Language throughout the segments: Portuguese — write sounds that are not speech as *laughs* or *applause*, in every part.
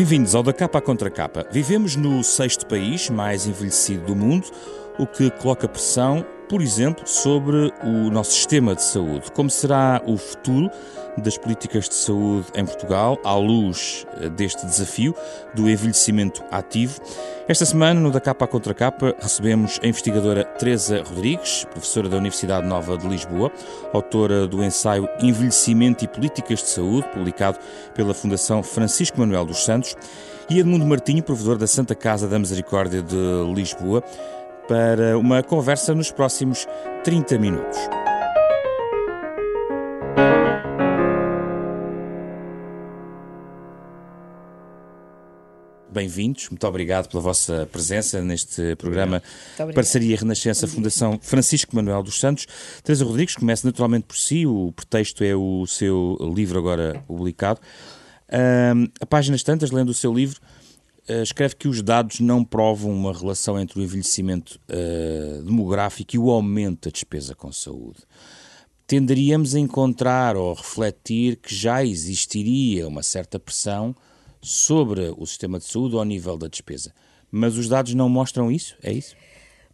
Bem-vindos ao Da Capa à Contra Capa. Vivemos no sexto país mais envelhecido do mundo, o que coloca pressão, por exemplo, sobre o nosso sistema de saúde. Como será o futuro das políticas de saúde em Portugal à luz eh, deste desafio do envelhecimento ativo? Esta semana, no Da Capa à Contra Capa, recebemos a investigadora Teresa Rodrigues, professora da Universidade Nova de Lisboa, autora do ensaio Envelhecimento e Políticas de Saúde, publicado pela Fundação Francisco Manuel dos Santos, e Edmundo Martinho, provedor da Santa Casa da Misericórdia de Lisboa, para uma conversa nos próximos 30 minutos. Bem-vindos, muito obrigado pela vossa presença neste programa Parceria Renascença Fundação Francisco Manuel dos Santos. Teresa Rodrigues, começa naturalmente por si, o pretexto é o seu livro agora publicado. Uh, a páginas tantas, lendo o seu livro, escreve que os dados não provam uma relação entre o envelhecimento uh, demográfico e o aumento da despesa com saúde. Tenderíamos a encontrar ou refletir que já existiria uma certa pressão sobre o sistema de saúde ao nível da despesa. Mas os dados não mostram isso? É isso?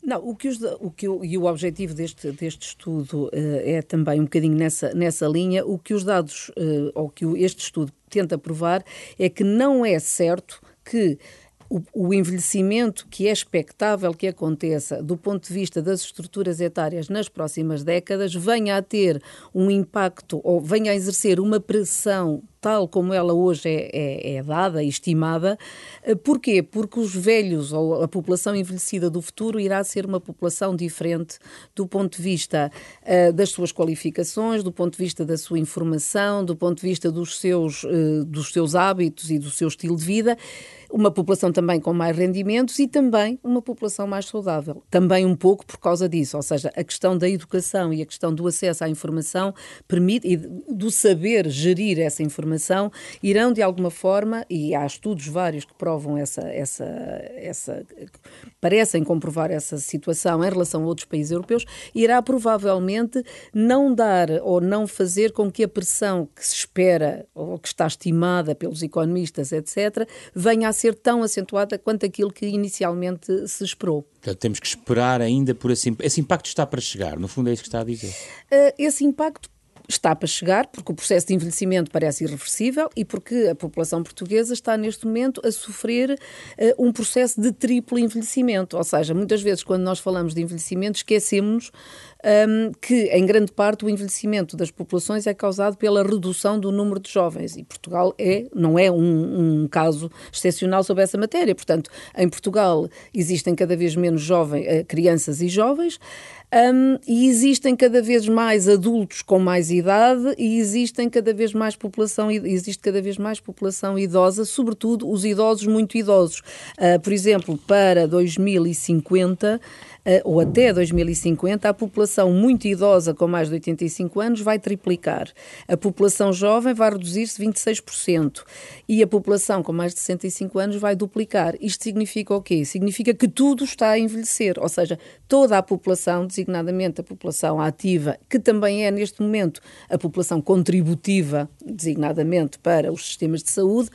Não, o que os, o que e o objetivo deste, deste estudo uh, é também um bocadinho nessa, nessa linha. O que os dados, uh, ou que este estudo tenta provar, é que não é certo que o, o, envelhecimento que é expectável que aconteça do ponto de vista das estruturas etárias nas próximas décadas venha a ter um impacto ou venha a exercer uma pressão tal como ela hoje é, é, é, dada e estimada. Eh, porquê? Porque os velhos ou a população envelhecida do futuro irá ser uma população diferente do ponto de vista uh, das suas qualificações, do ponto de vista da sua informação, do ponto de vista dos seus, uh, dos seus hábitos e do seu estilo de vida uma população também com mais rendimentos e também uma população mais saudável. Também um pouco por causa disso, ou seja, a questão da educação e a questão do acesso à informação permite e do saber gerir essa informação informação, irão de alguma forma, e há estudos vários que provam essa, essa, essa parecem comprovar essa situação em relação a outros países europeus, irá provavelmente não dar ou não fazer com que a pressão que se espera ou que está estimada pelos economistas, etc., venha a ser tão acentuada quanto aquilo que inicialmente se esperou. Portanto, temos que esperar ainda por esse, esse impacto está para chegar, no fundo é isso que está a dizer. Uh, esse impacto está para chegar, porque o processo de envelhecimento parece irreversível e porque a população portuguesa está neste momento a sofrer uh, um processo de triplo envelhecimento. Ou seja, muitas vezes quando nós falamos de envelhecimento esquecemos um, que, em grande parte, o envelhecimento das populações é causado pela redução do número de jovens. E Portugal é, não é um, um caso excepcional sobre essa matéria. Portanto, em Portugal existem cada vez menos jovens, eh, crianças e jovens. Um, e existem cada vez mais adultos com mais idade e existem cada vez mais população existe cada vez mais população idosa, sobretudo os idosos muito idosos. Uh, por exemplo, para 2050 ou até 2050, a população muito idosa com mais de 85 anos vai triplicar. A população jovem vai reduzir-se 26% e a população com mais de 65 anos vai duplicar. Isto significa o quê? Significa que tudo está a envelhecer, ou seja, toda a população, designadamente a população ativa, que também é neste momento a população contributiva, designadamente para os sistemas de saúde,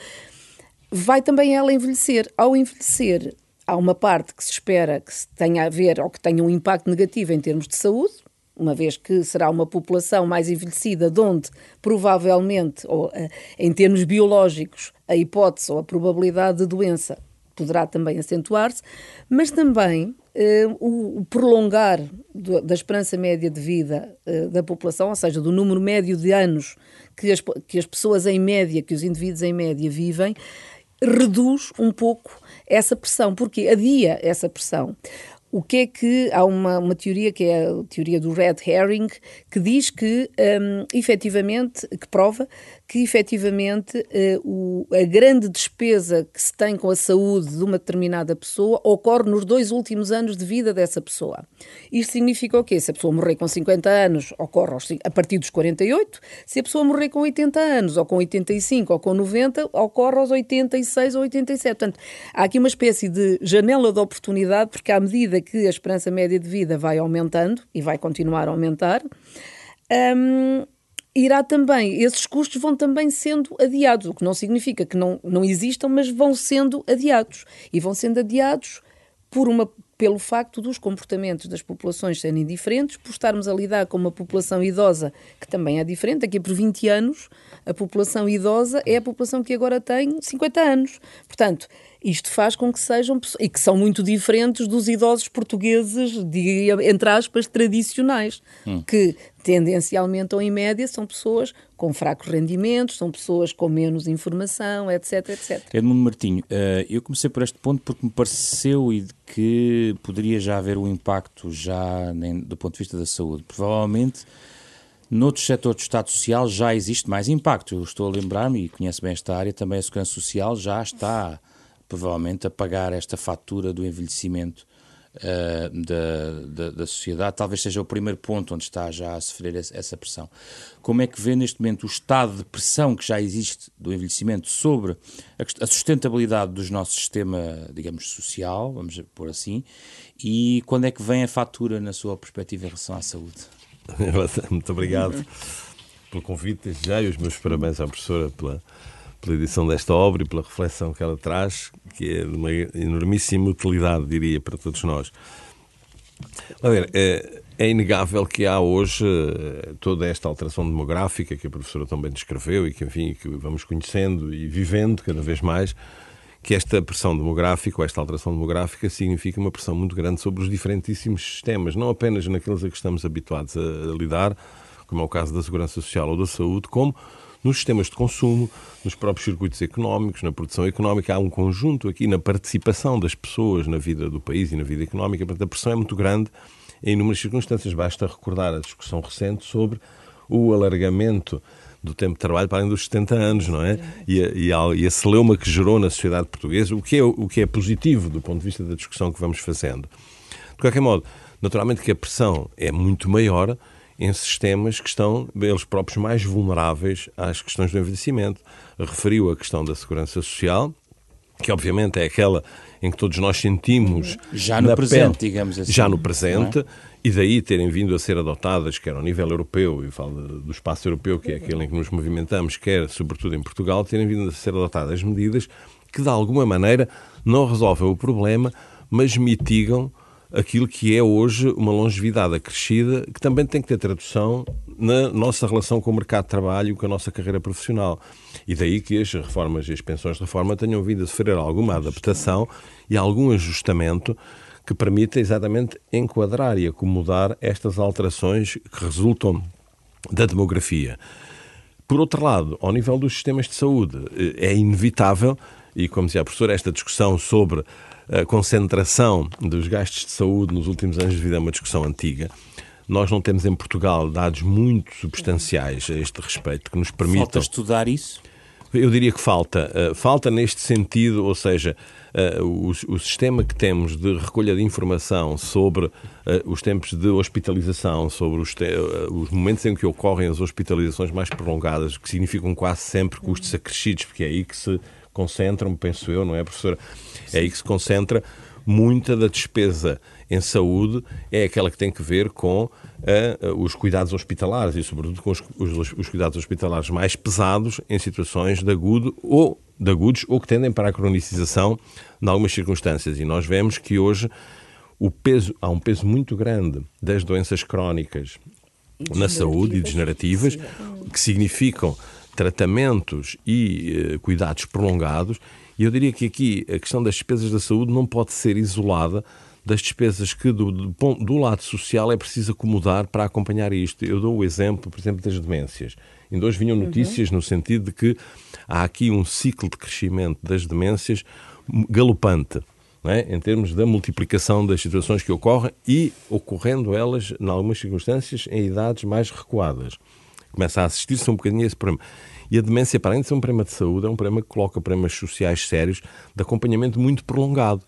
vai também ela envelhecer. Ao envelhecer, há uma parte que se espera que tenha a ver ou que tenha um impacto negativo em termos de saúde, uma vez que será uma população mais envelhecida, de onde provavelmente, ou, eh, em termos biológicos, a hipótese ou a probabilidade de doença poderá também acentuar-se, mas também eh, o, prolongar do, da esperança média de vida eh, da população, ou seja, do número médio de anos que as, que as pessoas em média, que os indivíduos em média vivem, reduz um pouco essa pressão, porque adia essa pressão. O que é que há uma, uma teoria que é a teoria do red herring que diz que um, efetivamente que prova que efetivamente uh, o, a grande despesa que se tem com a saúde de uma determinada pessoa ocorre nos dois últimos anos de vida dessa pessoa. Isto significa o quê? Se a pessoa morrer com 50 anos, ocorre aos, a partir dos 48. Se a pessoa morrer com 80 anos, ou com 85, ou com 90, ocorre aos 86 ou 87. Portanto, há aqui uma espécie de janela de oportunidade, porque à medida que a esperança média de vida vai aumentando, e vai continuar a aumentar, um, irá também, esses custos vão também sendo adiados, o que não significa que não, não existam, mas vão sendo adiados. E vão sendo adiados por uma pelo facto dos comportamentos das populações serem diferentes, por estarmos a lidar com uma população idosa que também é diferente. Aqui por 20 anos, a população idosa é a população que agora tem 50 anos. Portanto, isto faz com que sejam e que são muito diferentes dos idosos portugueses, de, entre aspas, tradicionais, hum. que tendencialmente ou em média são pessoas com fracos rendimentos, são pessoas com menos informação, etc, etc. Edmundo Martinho, eh, eu comecei por este ponto porque me pareceu que poderia já haver um impacto já do ponto de vista da saúde. Provavelmente Noutros setores do Estado Social já existe mais impacto. Eu estou a lembrar-me, e conheço bem esta área, também a Segurança Social já está provavelmente a pagar esta fatura do envelhecimento uh, da, da, da, sociedade. Talvez seja o primeiro ponto onde está já a sofrer essa pressão. Como é que vê neste momento o estado de pressão que já existe do envelhecimento sobre a, a sustentabilidade do nosso sistema, digamos, social, vamos pôr assim, e quando é que vem a fatura na sua perspectiva em relação à saúde? *laughs* Muito obrigado pelo convite já e os meus parabéns à professora pela pela edição desta obra e pela reflexão que ela traz, que é de uma enormíssima utilidade, diria, para todos nós. A ver, é, é inegável que há hoje eh, toda esta alteração demográfica que a professora também descreveu e que, enfim, que vamos conhecendo e vivendo cada vez mais, que esta pressão demográfica, ou esta alteração demográfica, significa uma pressão muito grande sobre os diferentíssimos sistemas, não apenas naqueles a que estamos habituados a lidar, como é o caso da segurança social ou da saúde, como nos sistemas de consumo, nos próprios circuitos económicos, na produção económica. Há um conjunto aqui na participação das pessoas na vida do país e na vida económica. Portanto, a pressão é muito grande em inúmeras circunstâncias. Basta recordar a discussão recente sobre o alargamento do tempo de trabalho para além dos 70 anos, não é? E a, e a, e que gerou na sociedade portuguesa, o que, é, o que é positivo do ponto de vista da discussão que vamos fazendo. De qualquer modo, naturalmente que a pressão é muito maior em sistemas que estão, eles próprios, mais vulneráveis às questões do envelhecimento. Referiu a questão da segurança social, que obviamente é aquela em que todos nós sentimos. Já no presente, pele, digamos assim. Já no presente, é? e daí terem vindo a ser adotadas, quer ao nível europeu, e falo do espaço europeu, que é aquele em que nos movimentamos, quer sobretudo em Portugal, terem vindo a ser adotadas medidas que de alguma maneira não resolvem o problema, mas mitigam aquilo que é hoje uma longevidade acrescida, que também tem que ter tradução na nossa relação com o mercado de trabalho, com a nossa carreira profissional. E daí que as reformas e as pensões de reforma tenham vindo a sofrer alguma adaptação e algum ajustamento que permita exatamente enquadrar e acomodar estas alterações que resultam da demografia. Por outro lado, ao nível dos sistemas de saúde, eh, é inevitável, e como dizia a professora, esta discussão sobre a concentração dos gastos de saúde nos últimos anos de vida é uma discussão antiga. Nós não temos em Portugal dados muito substanciais a este respeito que nos permitam. Falta estudar isso? Eu diria que falta. Uh, falta neste sentido, ou seja, uh, o, sistema que temos de recolha de informação sobre uh, os tempos de hospitalização, sobre os, momentos em que ocorrem as hospitalizações mais prolongadas, que significam quase sempre custos acrescidos, porque é aí que se concentram, penso eu, não é, professora? É aí que se concentra muita da despesa em saúde, é aquela que tem que ver com uh, os cuidados hospitalares e, sobretudo, com os, os, os, cuidados hospitalares mais pesados em situações de agudo ou de agudos ou que tendem para a cronicização em algumas circunstâncias. E nós vemos que hoje o peso, há um peso muito grande das doenças crónicas na saúde e degenerativas, que significam tratamentos e eh, cuidados prolongados. E eu diria que aqui a questão das despesas da saúde não pode ser isolada das despesas que do, do, do, lado social é preciso acomodar para acompanhar isto. Eu dou o exemplo, por exemplo, das demências. Ainda hoje vinham uhum. notícias uhum. no sentido de que há aqui um ciclo de crescimento das demências galopante. É? em termos da multiplicação das situações que ocorrem e ocorrendo elas, em algumas circunstâncias, em idades mais recuadas começa a assistir-se um bocadinho a esse problema. E a demência, para além de ser um problema de saúde, é um problema que coloca problemas sociais sérios de acompanhamento muito prolongado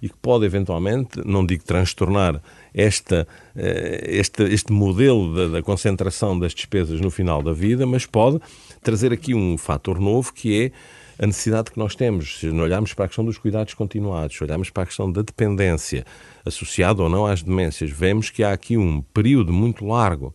e que pode eventualmente, não digo transtornar esta, eh, este, este modelo da, da, concentração das despesas no final da vida, mas pode trazer aqui um fator novo que é a necessidade que nós temos, se olharmos para a questão dos cuidados continuados, se olharmos para a questão da dependência associada ou não às demências, vemos que há aqui um período muito largo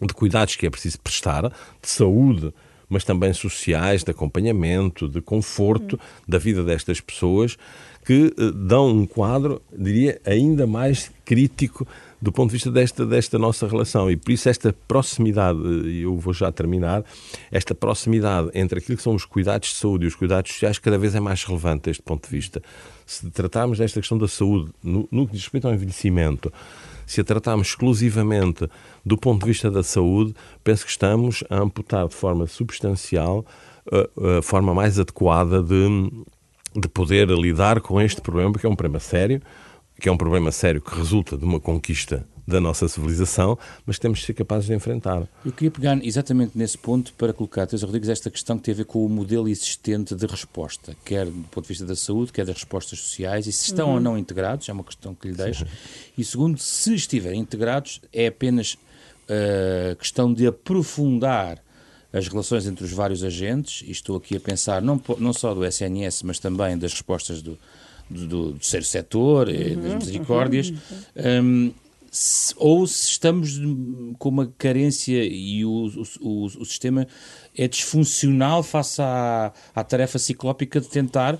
de cuidados que é preciso prestar, de saúde, mas também sociais, de acompanhamento, de conforto da vida destas pessoas, que eh, dão um quadro, diria, ainda mais crítico do ponto de vista desta, desta nossa relação. E por isso esta proximidade, e eu vou já terminar, esta proximidade entre aquilo que são os cuidados de saúde e os cuidados sociais cada vez é mais relevante deste ponto de vista. Se tratarmos desta questão da saúde no, no que diz respeito ao envelhecimento, se a tratarmos exclusivamente do ponto de vista da saúde, penso que estamos a amputar de forma substancial a, a forma mais adequada de, de poder lidar com este problema, que é um problema sério, que é um problema sério que resulta de uma conquista da nossa civilização, mas temos de ser capazes de enfrentar. Eu queria pegar exatamente nesse ponto para colocar a Teresa Rodrigues esta questão que tem a ver com o modelo existente de resposta, quer do ponto de vista da saúde, quer das respostas sociais, e se estão uhum. ou não integrados, é uma questão que lhe deixo. Sim. E segundo, se estiverem integrados, é apenas uh, questão de aprofundar as relações entre os vários agentes, e estou aqui a pensar não, não só do SNS, mas também das respostas do, do, do terceiro setor, uhum, das misericórdias, uhum. um, se, ou se estamos com uma carência e o, o, o, sistema é disfuncional face à, à tarefa ciclópica de tentar uh,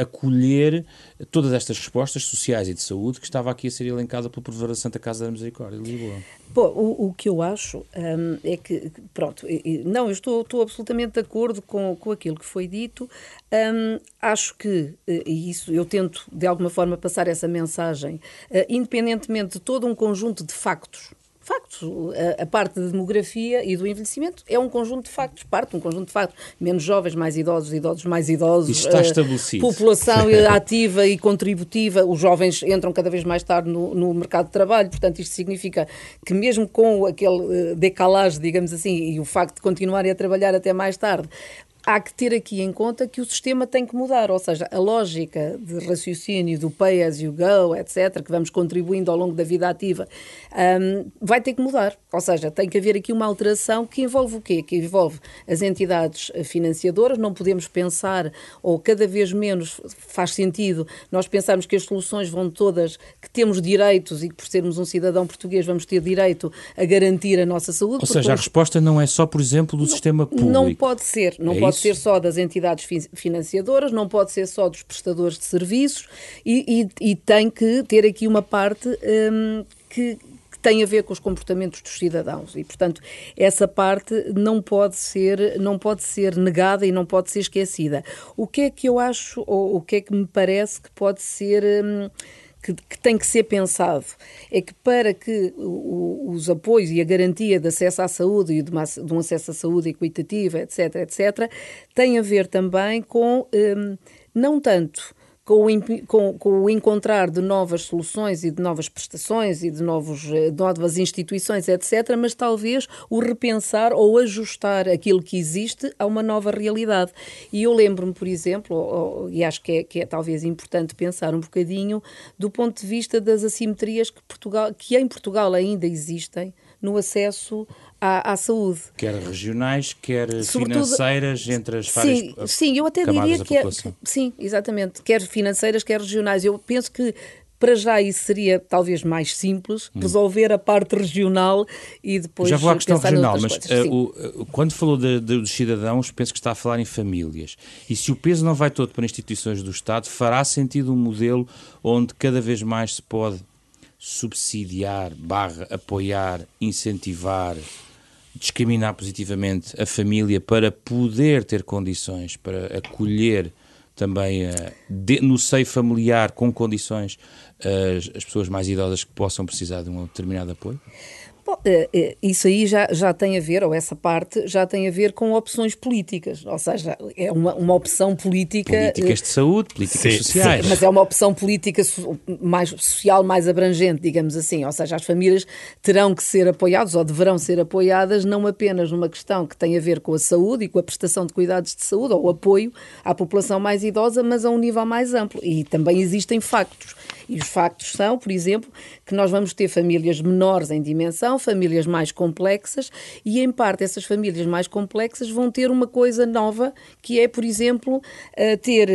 acolher todas estas respostas sociais e de saúde que estava aqui a ser elencada pelo Provedor da Santa Casa da Misericórdia de Lisboa. Bom, o, o que eu acho um, é que, pronto, não, eu estou, estou absolutamente de acordo com, com aquilo que foi dito. Um, acho que, eh, e isso eu tento de alguma forma passar essa mensagem, uh, independentemente de todo um conjunto de factos factos. A, a, parte da demografia e do envelhecimento é um conjunto de factos, parte de um conjunto de factos. Menos jovens, mais idosos, idosos mais idosos. Isto está uh, estabelecido. População *laughs* ativa e contributiva. Os jovens entram cada vez mais tarde no, no, mercado de trabalho, portanto, isto significa que, mesmo com aquele uh, decalagem, digamos assim, e o facto de continuarem a trabalhar até mais tarde, há que ter aqui em conta que o sistema tem que mudar, ou seja, a lógica de raciocínio do pay as you go, etc., que vamos contribuindo ao longo da vida ativa, um, vai ter que mudar. Ou seja, tem que haver aqui uma alteração que envolve o quê? Que envolve as entidades financiadoras, não podemos pensar, ou cada vez menos faz sentido, nós pensarmos que as soluções vão todas, que temos direitos e que por sermos um cidadão português vamos ter direito a garantir a nossa saúde. Ou seja, a resposta não é só, por exemplo, do não, sistema público. Não pode ser, não é pode pode ser só das entidades financiadoras, não pode ser só dos prestadores de serviços e, e, e tem que ter aqui uma parte um, que, tem a ver com os comportamentos dos cidadãos e, portanto, essa parte não pode ser não pode ser negada e não pode ser esquecida. O que é que eu acho ou o que é que me parece que pode ser hum, que, que, tem que ser pensado é que para que o, os apoios e a garantia de acesso à saúde e de, uma, de um acesso à saúde equitativa, etc., etc., tem a ver também com um, não tanto com o, com, com o, encontrar de novas soluções e de novas prestações e de, novos, eh, novas instituições, etc., mas talvez o repensar ou ajustar aquilo que existe a uma nova realidade. E eu lembro-me, por exemplo, e acho que é, que é talvez importante pensar um bocadinho do ponto de vista das assimetrias que, Portugal, que em Portugal ainda existem no acesso à, à saúde. Quer regionais, quer Sobretudo, financeiras entre as várias sim, sim, eu até diria que, é, sim, exatamente, quer financeiras, quer regionais. Eu penso que para já isso seria talvez mais simples, hum. resolver a parte regional e depois Já vou à questão regional, mas uh, o, uh, quando falou de, de, dos cidadãos, penso que está a falar em famílias. E se o peso não vai todo para instituições do Estado, fará sentido um modelo onde cada vez mais se pode subsidiar, barra, apoiar, incentivar, discriminar positivamente a família para poder ter condições para acolher também uh, de, no seio familiar com condições uh, as pessoas mais idosas que possam precisar de um determinado apoio? Bom, eh, eh, isso aí já, já tem a ver, ou essa parte, já tem a ver com opções políticas. Ou seja, é uma, uma opção política. Políticas de saúde, políticas sim, sociais. Sim, mas é uma opção política mais social, mais abrangente, digamos assim. Ou seja, as famílias terão que ser apoiadas ou deverão ser apoiadas não apenas numa questão que tem a ver com a saúde e com a prestação de cuidados de saúde ou o apoio à população mais idosa, mas a um nível mais amplo. E também existem factos. E os factos são, por exemplo, que nós vamos ter famílias menores em dimensão são famílias mais complexas e, em parte, essas famílias mais complexas vão ter uma coisa nova, que é, por exemplo, ter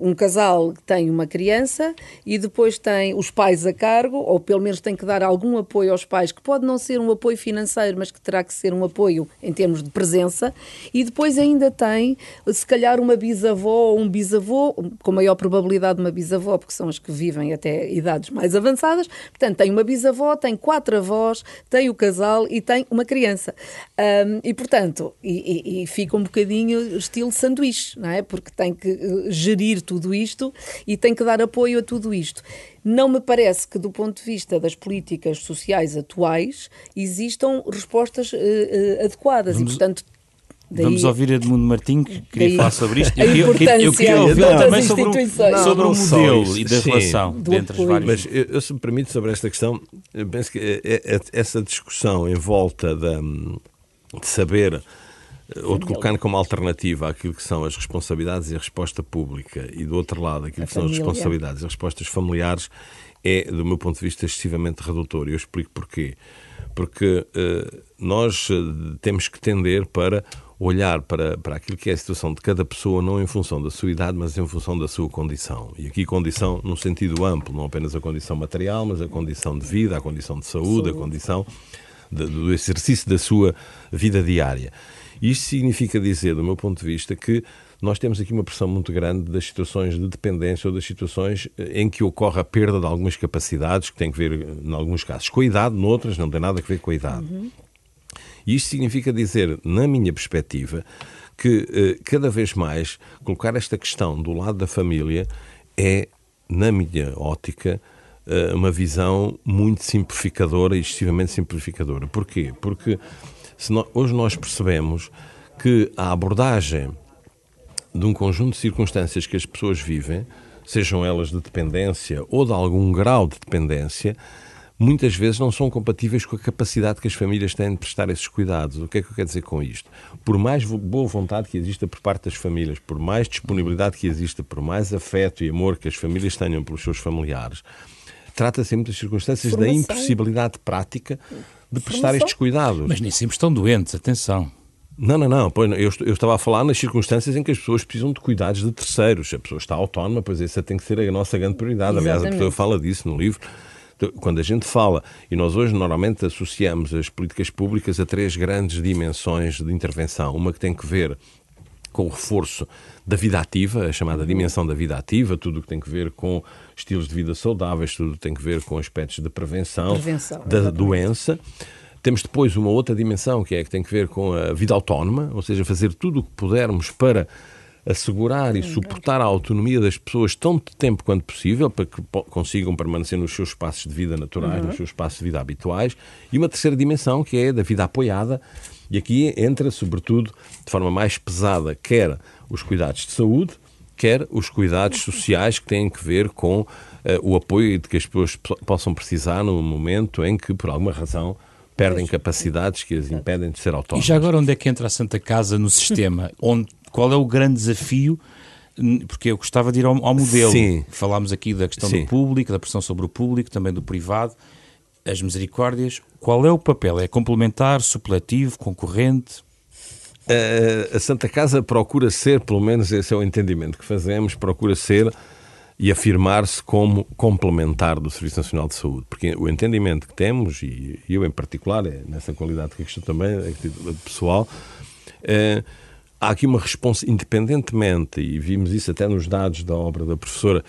um casal que tem uma criança e depois tem os pais a cargo, ou pelo menos tem que dar algum apoio aos pais, que pode não ser um apoio financeiro, mas que terá que ser um apoio em termos de presença, e depois ainda tem, se calhar, uma bisavó ou um bisavô, com maior probabilidade uma bisavó, porque são as que vivem até idades mais avançadas, portanto, tem uma bisavó, tem quatro avós, tem o casal e tem uma criança. Um, e, portanto, e, e, e, fica um bocadinho estilo sanduíche, não é? Porque tem que eh, gerir tudo isto e tem que dar apoio a tudo isto. Não me parece que, do ponto de vista das políticas sociais atuais, existam respostas uh, uh, adequadas Vamos... e, portanto, Daí, Vamos ouvir Edmundo Martins, que queria daí, falar sobre isto. Eu, queria, eu queria ouvir também sobre, o, não, sobre não o modelo e da sim, relação entre os vários. Mas eu, eu, se me permite, sobre esta questão, eu penso que é, é, essa discussão em volta da, de saber ou de colocar como alternativa aquilo que são as responsabilidades e a resposta pública e do outro lado aquilo que são as responsabilidades e as respostas familiares é, do meu ponto de vista, excessivamente redutor. E eu explico porquê. Porque uh, nós temos que tender para olhar para, para aquilo que é a situação de cada pessoa, não em função da sua idade, mas em função da sua condição. E aqui condição num sentido amplo, não apenas a condição material, mas a condição de vida, a condição de saúde, a condição de, do exercício da sua vida diária. Isto significa dizer, do meu ponto de vista, que nós temos aqui uma pressão muito grande das situações de dependência ou das situações eh, em que ocorre a perda de algumas capacidades, que tem que ver, em alguns casos, com a idade, noutras não tem nada a ver com a idade. Uhum. E isto significa dizer, na minha perspectiva, que eh, cada vez mais colocar esta questão do lado da família é, na minha ótica, eh, uma visão muito simplificadora e excessivamente simplificadora. Porquê? Porque nós, hoje nós percebemos que a abordagem de um conjunto de circunstâncias que as pessoas vivem, sejam elas de dependência ou de algum grau de dependência, muitas vezes não são compatíveis com a capacidade que as famílias têm de prestar esses cuidados. O que é que eu quero dizer com isto? Por mais boa vontade que exista por parte das famílias, por mais disponibilidade que exista, por mais afeto e amor que as famílias tenham pelos seus familiares, trata-se em muitas circunstâncias Formação. da impossibilidade prática de prestar estes cuidados. Mas nem sempre estão doentes, atenção. Não, não, não. Eu, eu estava a falar nas circunstâncias em que as pessoas precisam de cuidados de terceiros. A pessoa está autónoma, pois essa tem que ser a nossa grande prioridade. Exatamente. Aliás, a pessoa fala disso no livro. Quando a gente fala, e nós hoje normalmente associamos as políticas públicas a três grandes dimensões de intervenção. Uma que tem que ver com o reforço da vida ativa, a chamada dimensão da vida ativa, tudo o que tem que ver com estilos de vida saudáveis, tudo tem que ver com aspectos de prevenção, prevenção da exatamente. doença. Temos depois uma outra dimensão que é que tem que ver com a vida autónoma, ou seja, fazer tudo o que pudermos para assegurar e suportar a autonomia das pessoas tanto tempo quanto possível para que consigam permanecer nos seus espaços de vida naturais, uhum. nos seus espaços de vida habituais. E uma terceira dimensão que é da vida apoiada, e aqui entra, sobretudo, de forma mais pesada, quer os cuidados de saúde, quer os cuidados sociais que têm que ver com uh, o apoio de que as pessoas possam precisar no momento em que, por alguma razão, perdem capacidades que as impedem de ser autónomas. E já agora onde é que entra a Santa Casa no sistema? *laughs* onde, qual é o grande desafio? Porque eu gostava de ir ao, ao modelo. Sim. Falámos aqui da questão Sim. do público, da pressão sobre o público, também do privado. As misericórdias, qual é o papel? É complementar, supletivo, concorrente? A Santa Casa procura ser, pelo menos esse é o entendimento que fazemos, procura ser e afirmar-se como complementar do Serviço Nacional de Saúde. Porque o entendimento que temos, e eu em particular, é nessa qualidade que estou também, é pessoal, é, há aqui uma resposta, independentemente, e vimos isso até nos dados da obra da professora,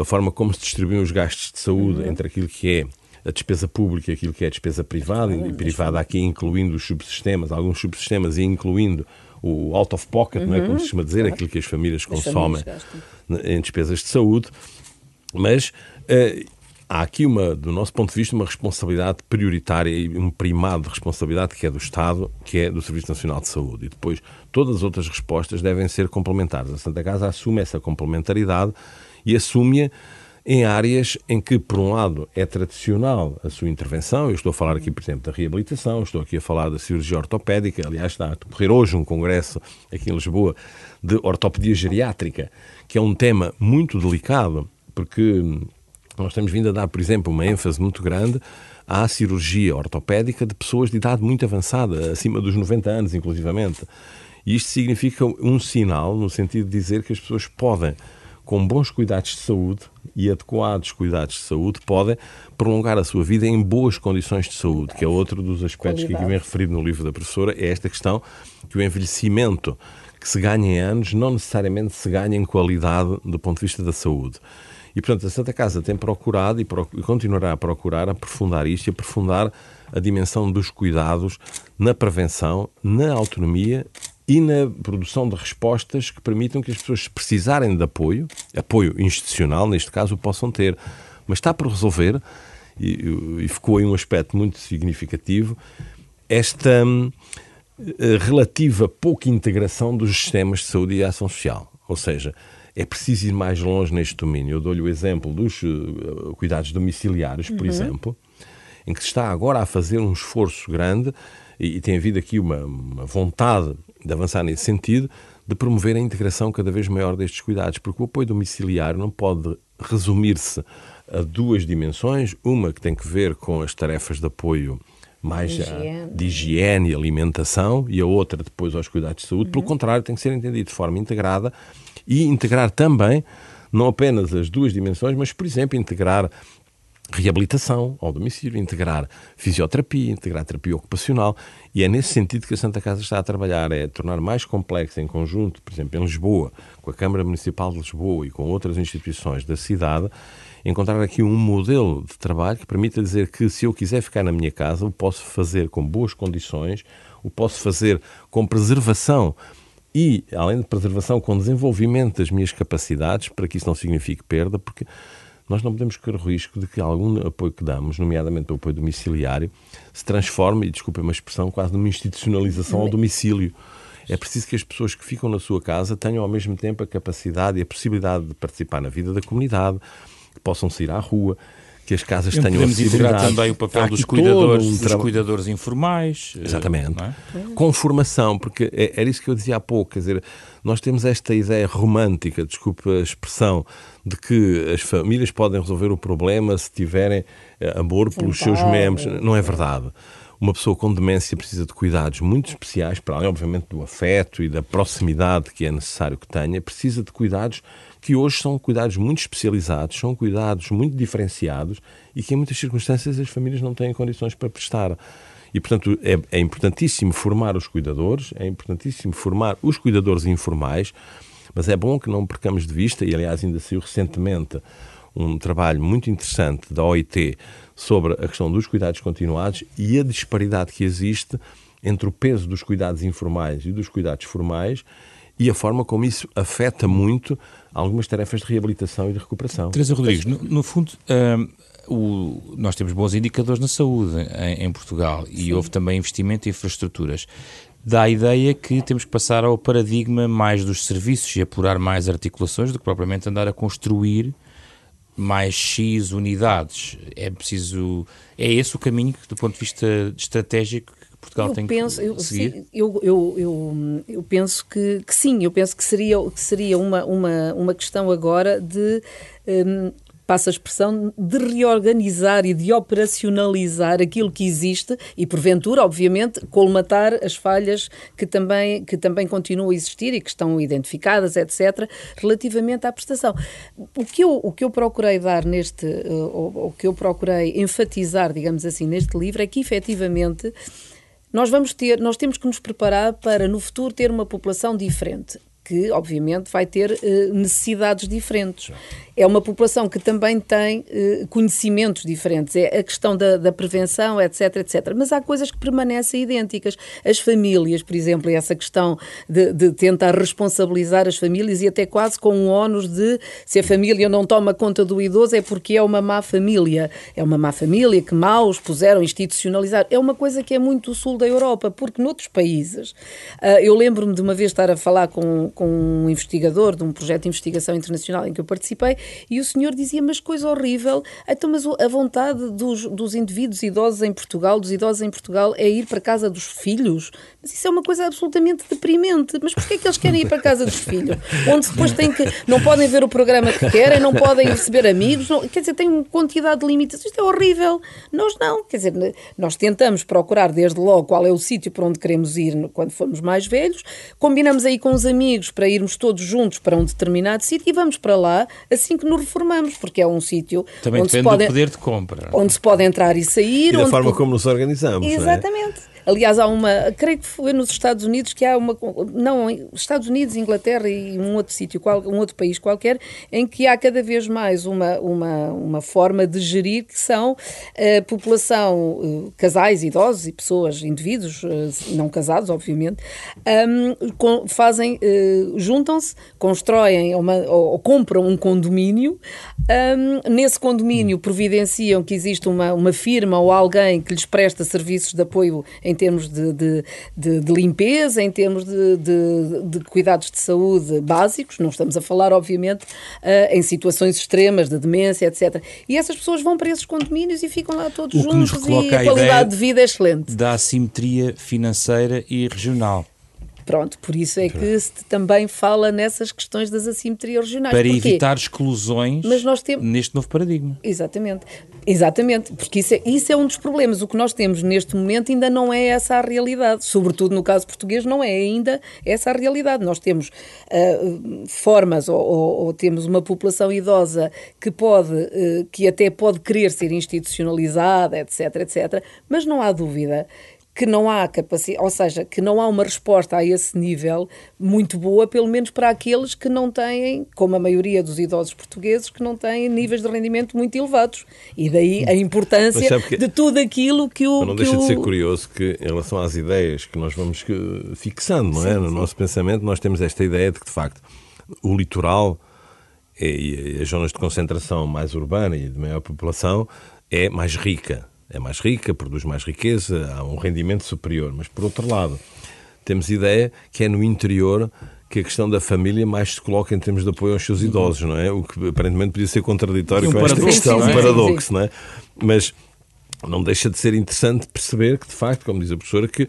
a forma como se distribuem os gastos de saúde uhum. entre aquilo que é a despesa pública e aquilo que é a despesa privada, e privada aqui incluindo os subsistemas, alguns subsistemas e incluindo o out of pocket, uhum. não é como se chama dizer, claro. aquilo que as famílias consomem as famílias em despesas de saúde, mas uh, há aqui, uma, do nosso ponto de vista, uma responsabilidade prioritária e um primado de responsabilidade que é do Estado, que é do Serviço Nacional de Saúde. E depois, todas as outras respostas devem ser complementares. A Santa Casa assume essa complementaridade e assume-a em áreas em que, por um lado, é tradicional a sua intervenção. Eu estou a falar aqui, por exemplo, da reabilitação, estou aqui a falar da cirurgia ortopédica. Aliás, está a decorrer hoje um congresso aqui em Lisboa de ortopedia geriátrica, que é um tema muito delicado, porque nós temos vindo a dar, por exemplo, uma ênfase muito grande há cirurgia ortopédica de pessoas de idade muito avançada, acima dos 90 anos, inclusivamente. E isto significa um sinal no sentido de dizer que as pessoas podem, com bons cuidados de saúde e adequados cuidados de saúde, podem prolongar a sua vida em boas condições de saúde, que é outro dos aspectos Qualidade. que aqui vem referido no livro da professora, é esta questão que o envelhecimento que se ganha em anos não necessariamente se ganha em qualidade do ponto de vista da saúde. E, portanto, a Santa Casa tem procurado e, continuará a procurar aprofundar isto e aprofundar a dimensão dos cuidados na prevenção, na autonomia e na produção de respostas que permitam que as pessoas, se precisarem de apoio, apoio institucional, neste caso, possam ter. Mas está por resolver, e, e ficou aí um aspecto muito significativo, esta hum, relativa pouca integração dos sistemas de saúde e ação social. Ou seja, é preciso ir mais longe neste domínio. Eu dou-lhe o exemplo dos uh, cuidados domiciliários, por uhum. exemplo, em que se está agora a fazer um esforço grande e, e tem havido aqui uma, uma vontade de avançar nesse sentido, de promover a integração cada vez maior destes cuidados, porque o apoio domiciliário não pode resumir-se a duas dimensões, uma que tem que ver com as tarefas de apoio mais higiene. de higiene e alimentação e a outra depois aos cuidados de saúde. Uhum. Pelo contrário, tem que ser entendido de forma integrada e integrar também não apenas as duas dimensões, mas, por exemplo, integrar reabilitação ao domicílio, integrar fisioterapia, integrar terapia ocupacional. E é nesse sentido que a Santa Casa está a trabalhar, é tornar mais complexo em conjunto, por exemplo, em Lisboa, com a Câmara Municipal de Lisboa e com outras instituições da cidade, encontrar aqui um modelo de trabalho que permita dizer que se eu quiser ficar na minha casa, o posso fazer com boas condições, o posso fazer com preservação e, além de preservação, com desenvolvimento das minhas capacidades, para que isso não signifique perda, porque nós não podemos correr o risco de que algum apoio que damos, nomeadamente o apoio domiciliário, se transforme, e desculpe uma expressão, quase numa institucionalização ao domicílio. É preciso que as pessoas que ficam na sua casa tenham ao mesmo tempo a capacidade e a possibilidade de participar na vida da comunidade, que possam sair à rua, que as casas tenham podemos integrar também o papel dos cuidadores, um dos cuidadores informais. Eh, Exatamente. É? Com formação, porque é, era isso que eu dizia há pouco, quer dizer, nós temos esta ideia romântica, desculpe a expressão, de que as famílias podem resolver o problema se tiverem eh, amor pelos seus membros. Não é verdade uma pessoa com demência precisa de cuidados muito especiais, para além, obviamente, do afeto e da proximidade que é necessário que tenha, precisa de cuidados que hoje são cuidados muito especializados, são cuidados muito diferenciados e que em muitas circunstâncias as famílias não têm condições para prestar. E, portanto, é, é importantíssimo formar os cuidadores, é importantíssimo formar os cuidadores informais, mas é bom que não percamos de vista, e aliás ainda saiu recentemente um trabalho muito interessante da OIT sobre a questão dos cuidados continuados e a disparidade que existe entre o peso dos cuidados informais e dos cuidados formais e a forma como isso afeta muito algumas tarefas de reabilitação e de recuperação. Teresa Rodrigues, no, no fundo, um, o, nós temos bons indicadores na saúde em, em Portugal Sim. e houve também investimento em infraestruturas. Dá a ideia que temos que passar ao paradigma mais dos serviços e apurar mais articulações do que propriamente andar a construir mais X unidades. É preciso. É esse o caminho que, do ponto de vista estratégico, Portugal eu tem penso, que seguir? Sim, eu, eu, eu, eu, penso que, que, sim, eu penso que seria, que seria uma, uma, uma questão agora de um, passa a expressão, de reorganizar e de operacionalizar aquilo que existe e, porventura, obviamente, colmatar as falhas que também, que também continuam a existir e que estão identificadas, etc., relativamente à prestação. O que eu, o que eu procurei dar neste, ou o que eu procurei enfatizar, digamos assim, neste livro é que, efetivamente, nós vamos ter, nós temos que nos preparar para no futuro ter uma população diferente que, obviamente, vai ter uh, necessidades diferentes. É uma população que também tem uh, conhecimentos diferentes. É a questão da, da, prevenção, etc, etc. Mas há coisas que permanecem idênticas. As famílias, por exemplo, essa questão de, de tentar responsabilizar as famílias e até quase com um ónus de se a família não toma conta do idoso é porque é uma má família. É uma má família que mal os puseram institucionalizar. É uma coisa que é muito o sul da Europa, porque noutros países, uh, eu lembro-me de uma vez estar a falar com com, um investigador de um projeto de investigação internacional em que eu participei e o senhor dizia, mas coisa horrível, então mas a vontade dos, dos indivíduos idosos em Portugal, dos idosos em Portugal, é ir para casa dos filhos? Mas isso é uma coisa absolutamente deprimente. Mas porquê é que eles querem ir para casa dos filhos? Onde depois têm que, não podem ver o programa que querem, não podem receber amigos, não, quer dizer, tem uma quantidade de limites. Isto é horrível. Nós não, quer dizer, nós tentamos procurar desde logo qual é o sítio para onde queremos ir quando formos mais velhos, combinamos aí com os amigos para irmos todos juntos para um determinado sítio e vamos para lá assim que nos reformamos, porque é um sítio Também onde depende se pode, do poder de compra. onde se pode entrar e sair. E da onde forma como nos organizamos. não é? Exatamente. Aliás, há uma, creio que foi nos Estados Unidos que há uma, não, Estados Unidos, Inglaterra e um outro sítio, um outro país qualquer, em que há cada vez mais uma, uma, uma forma de gerir que são a população, eh, casais, idosos e pessoas, indivíduos eh, não casados, obviamente, fazem, eh, juntam-se, constroem uma, ou, compram um condomínio, nesse condomínio providenciam que existe uma, uma firma ou alguém que lhes presta serviços de apoio em termos de, de, de- de limpeza, em termos de, cuidados de saúde básicos, não estamos a falar, obviamente, ah, em situações extremas de demência, etc. E essas pessoas vão para esses condomínios e ficam lá todos juntos e a a qualidade de vida é excelente. Da assimetria financeira e regional. Pronto, por isso é que se também fala nessas questões das assimetrias regionais. Para Porquê? evitar exclusões temos- neste novo paradigma. Exatamente. Exatamente, porque isso é, isso é um dos problemas. O que nós temos neste momento ainda não é essa a realidade. Sobretudo no caso português, não é ainda essa a realidade. Nós temos ah, formas ou, ou- ou temos uma população idosa que pode, eh, que até pode querer ser institucionalizada, etc, etc, mas não há dúvida que não há capacidade, ou seja, que não há uma resposta a esse nível muito boa, pelo menos para aqueles que não têm, como a maioria dos idosos portugueses, que não têm níveis de rendimento muito elevados. E daí a importância que- de tudo aquilo que o. Mas não deixa de o- ser curioso que, em relação às ideias que nós vamos eh, fixando, não é? No nosso pensamento, nós temos esta ideia de que, de facto, o litoral e as zonas de concentração mais urbana e de maior população é mais rica. É mais rica, produz mais riqueza, há um rendimento superior. Mas, por outro lado, temos ideia que é no interior que a questão da família mais se coloca em termos de apoio aos seus idosos, não é? O que aparentemente podia ser contraditório um com esta paradoxo, questão, um é? paradoxo, não é? Mas não deixa de ser interessante perceber que, de facto, como diz a professora, que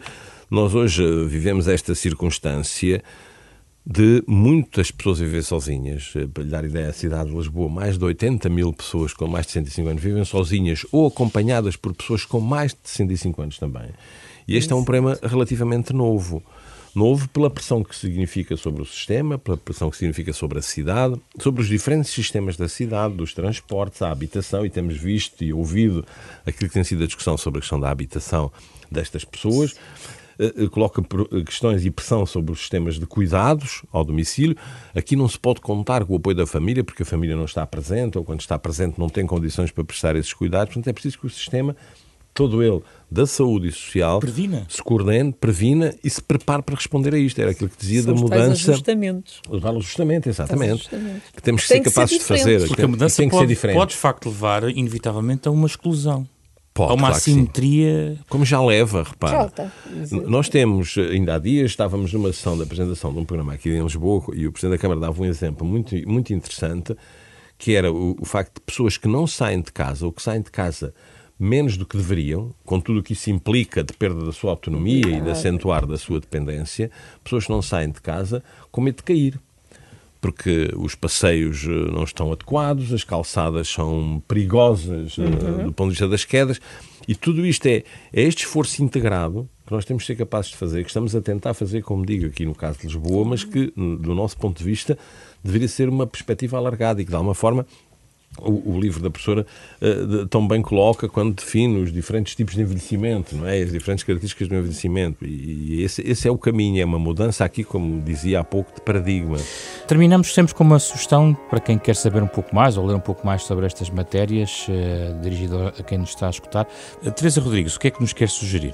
nós hoje vivemos esta circunstância de muitas pessoas viver sozinhas. Eh, Para lhe dar ideia, a cidade de Lisboa, mais de 80 mil pessoas com mais de 65 anos vivem sozinhas ou acompanhadas por pessoas com mais de 65 anos também. E este é um problema relativamente novo. Novo pela pressão que significa sobre o sistema, pela pressão que significa sobre a cidade, sobre os diferentes sistemas da cidade, dos transportes, a habitação, e temos visto e ouvido aquilo que tem sido a discussão sobre a questão da habitação destas pessoas coloca pro- eh, questões e pressão sobre os sistemas de cuidados ao domicílio. Aqui não se pode contar com o apoio da família, porque a família não está presente, ou quando está presente não tem condições para prestar esses cuidados. Portanto, é preciso que o sistema, todo ele, da saúde e social, Previna. se coordene, previna e se prepare para responder a isto. Era aquilo que dizia São da os tais mudança. ajustamentos. O tal ajustamento, exatamente. ajustamentos. Que temos que Tem ser que ser capazes de diferente. fazer. Porque que- a mudança tem que ser pode, diferente. pode, de facto, levar, inevitavelmente, a uma exclusão. Pode, a uma claro assimetria. Como já leva, repara. Nós temos, ainda há dias, estávamos numa sessão de apresentação de um programa aqui em Lisboa e o Presidente da Câmara dava um exemplo muito, muito interessante, que era o, o facto de pessoas que não saem de casa ou que saem de casa menos do que deveriam, com tudo o que isso implica de perda da sua autonomia e de acentuar da sua dependência, pessoas que não saem de casa com medo de cair porque os passeios eh, não estão adequados, as calçadas são perigosas eh, do ponto de vista das quedas, e tudo isto é, é este esforço integrado que nós temos de ser capazes de fazer, que estamos a tentar fazer, como digo, aqui no caso de Lisboa, mas que, do nosso ponto de vista, deveria ser uma perspectiva alargada e que, de alguma forma, o, o livro da professora eh, de- tão bem coloca quando define os diferentes tipos de envelhecimento, não é? As diferentes características do envelhecimento. E, e esse, esse é o caminho, é uma mudança aqui, como dizia há pouco, de paradigma. Terminamos sempre com uma sugestão para quem quer saber um pouco mais ou ler um pouco mais sobre estas matérias, eh, dirigido a quem nos está a escutar. Eh, Teresa Rodrigues, o que é que nos quer sugerir?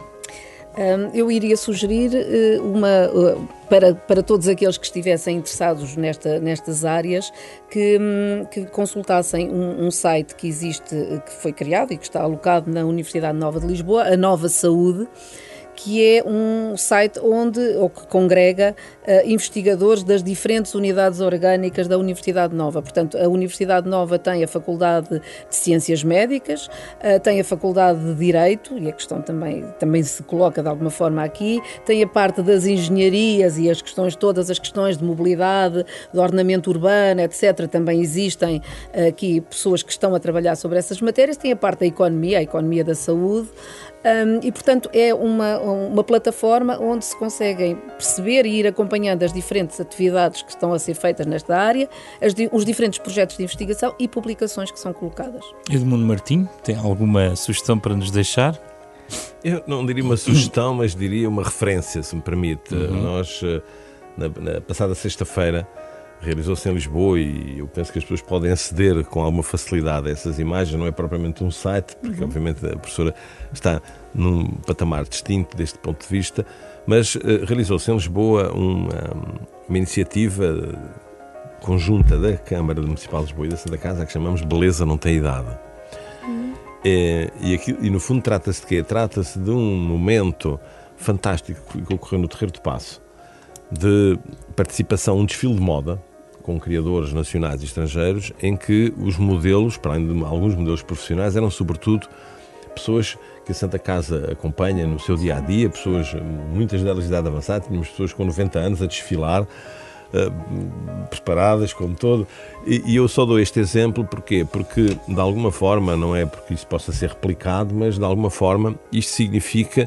Eu iria sugerir eh, uma uh, para, para todos aqueles que estivessem interessados nesta, nestas áreas que, hum, que consultassem um, um site que existe, eh, que foi criado e que está alocado na Universidade Nova de Lisboa, a Nova Saúde, que é um site onde, ou que congrega uh, investigadores das diferentes unidades orgânicas da Universidade Nova. Portanto, a Universidade Nova tem a Faculdade de Ciências Médicas, uh, tem a Faculdade de Direito, e a questão também, também se coloca de alguma forma aqui, tem a parte das engenharias e as questões, todas as questões de mobilidade, de ordenamento urbano, etc. Também existem aqui pessoas que estão a trabalhar sobre essas matérias, tem a parte da economia, a economia da saúde. Um, e, portanto, é uma, uma plataforma onde se conseguem perceber e ir acompanhando as diferentes atividades que estão a ser feitas nesta área, as, os diferentes projetos de investigação e publicações que são colocadas. Edmundo Martim, tem alguma sugestão para nos deixar? Eu não diria uma sugestão, mas diria uma referência, se me permite. Uhum. Nós, eh, na, na passada sexta-feira, realizou-se em Lisboa e eu penso que as pessoas podem aceder com alguma facilidade a essas imagens. Não é propriamente um site, porque uhum. obviamente a professora está num patamar distinto deste ponto de vista, mas uh, realizou-se em Lisboa uma, uma, iniciativa conjunta da Câmara Municipal de Lisboa e da Santa Casa que chamamos Beleza Não Tem Idade. Uhum. É, e, aqui, e no fundo trata-se de quê? Trata-se de um momento fantástico que ocorreu no Terreiro do Passo de participação, um desfile de moda com criadores nacionais e estrangeiros, em que os modelos, para além de alguns modelos profissionais, eram sobretudo pessoas que a Santa Casa acompanha no seu dia a dia, pessoas, muitas delas de idade avançada, tínhamos pessoas com 90 anos a desfilar. Uh, preparadas como todo e, e, eu só dou este exemplo porque porque de alguma forma não é porque isso possa ser replicado mas de alguma forma isto significa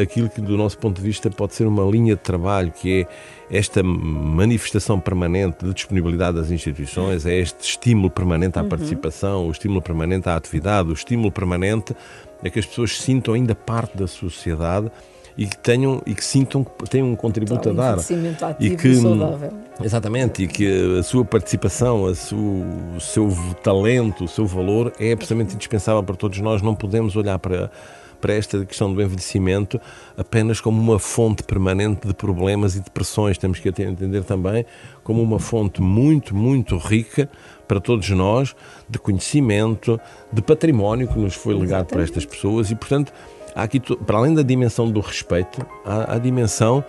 aquilo que do nosso ponto de vista pode ser uma linha de trabalho que é esta manifestação permanente de disponibilidade das instituições, é este estímulo permanente à uhum. participação, o estímulo permanente à atividade, o estímulo permanente a que as pessoas sintam ainda parte da sociedade e que tenham e que sintam que têm um contributo então, a dar e que saudável. exatamente e que a sua participação, a sua, o seu talento, o seu valor é absolutamente indispensável para todos nós. Não podemos olhar para para esta questão do envelhecimento apenas como uma fonte permanente de problemas e depressões. Temos que entender também como uma fonte muito, muito rica para todos nós de conhecimento, de património que nos foi legado para estas pessoas e, portanto, há aqui, para além da dimensão do respeito, há a dimensão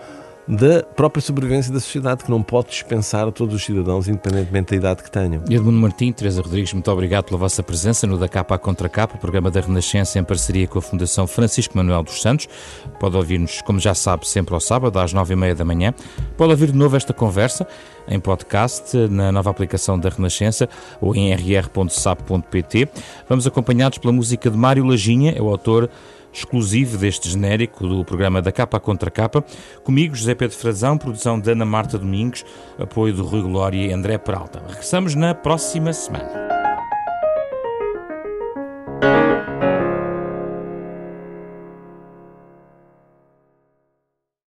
da própria sobrevivência da sociedade, que não pode dispensar a todos os cidadãos, independentemente da idade que tenham. Edmundo Martim, Teresa Rodrigues, muito obrigado pela vossa presença no Da Capa Contra Capa, programa da Renascença em parceria com a Fundação Francisco Manuel dos Santos. Pode ouvir-nos, como já sabe, sempre ao sábado, às nove e meia da manhã. Pode ouvir de novo esta conversa em podcast, na nova aplicação da Renascença ou em rr.sap.pt. Vamos acompanhados pela música de Mário Lajinha, é o autor exclusivo deste genérico do programa da Capa Contra Capa. Comigo, José Pedro Frazão, produção de Ana Marta Domingos, apoio do Rui Glória e André Peralta. Regressamos na próxima semana.